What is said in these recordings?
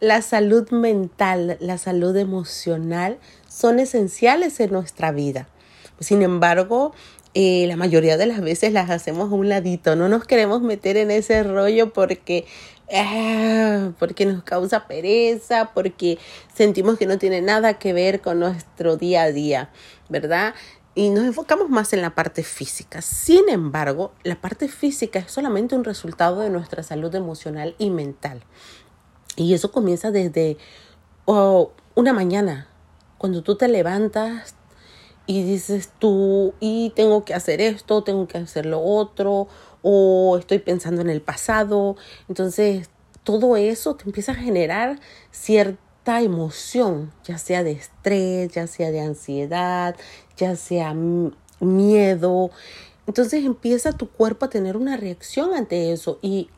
la salud mental, la salud emocional son esenciales en nuestra vida. Sin embargo, eh, la mayoría de las veces las hacemos a un ladito, no nos queremos meter en ese rollo porque ah, porque nos causa pereza, porque sentimos que no tiene nada que ver con nuestro día a día, ¿verdad? Y nos enfocamos más en la parte física. Sin embargo, la parte física es solamente un resultado de nuestra salud emocional y mental. Y eso comienza desde oh, una mañana, cuando tú te levantas y dices tú, y tengo que hacer esto, tengo que hacer lo otro, o estoy pensando en el pasado. Entonces, todo eso te empieza a generar cierta emoción, ya sea de estrés, ya sea de ansiedad, ya sea miedo. Entonces empieza tu cuerpo a tener una reacción ante eso y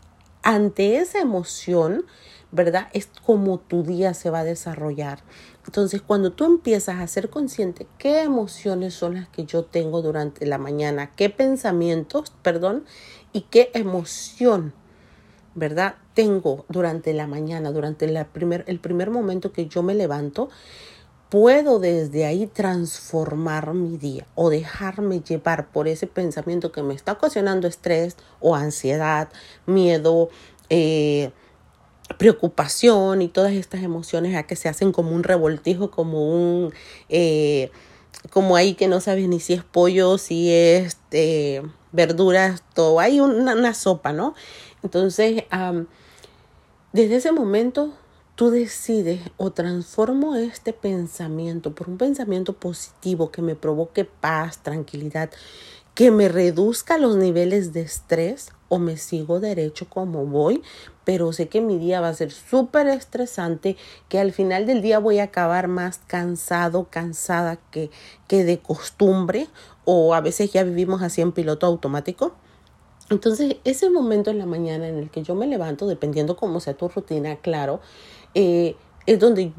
ante esa emoción, ¿verdad? Es como tu día se va a desarrollar. Entonces, cuando tú empiezas a ser consciente qué emociones son las que yo tengo durante la mañana, qué pensamientos, perdón, y qué emoción, ¿verdad? Tengo durante la mañana, durante la primer, el primer momento que yo me levanto, puedo desde ahí transformar mi día o dejarme llevar por ese pensamiento que me está ocasionando estrés o ansiedad, miedo, eh, preocupación y todas estas emociones a que se hacen como un revoltijo, como un, eh, como ahí que no sabes ni si es pollo, si es eh, verduras, todo, hay una, sopa, ¿no? Entonces, desde ese momento tú decides o transformo este pensamiento por un pensamiento positivo que me provoque paz, tranquilidad, que me reduzca los niveles de estrés o me sigo derecho como voy, pero sé que mi día va a ser súper estresante, que al final del día voy a acabar más cansado, cansada que, que de costumbre, o a veces ya vivimos así en piloto automático. Entonces, ese momento en la mañana en el que yo me levanto, dependiendo cómo sea tu rutina, claro, eh, es donde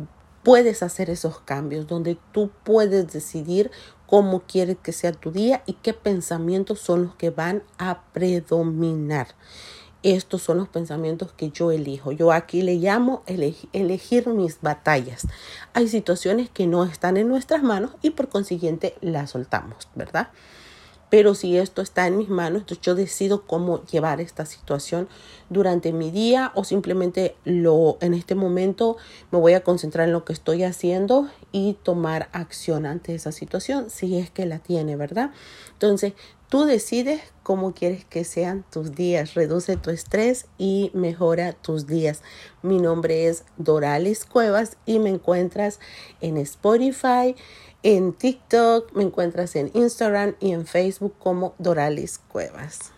puedes hacer esos cambios, donde tú puedes decidir cómo quieres que sea tu día y qué pensamientos son los que van a predominar. Estos son los pensamientos que yo elijo. Yo aquí le llamo elegir mis batallas. Hay situaciones que no están en nuestras manos y por consiguiente las soltamos, ¿verdad? Pero si esto está en mis manos, entonces yo decido cómo llevar esta situación durante mi día o simplemente lo en este momento me voy a concentrar en lo que estoy haciendo y tomar acción ante esa situación si es que la tiene, ¿verdad? Entonces, tú decides cómo quieres que sean tus días, reduce tu estrés y mejora tus días. Mi nombre es Doralis Cuevas y me encuentras en Spotify, en TikTok, me encuentras en Instagram y en Facebook como Doralis Cuevas.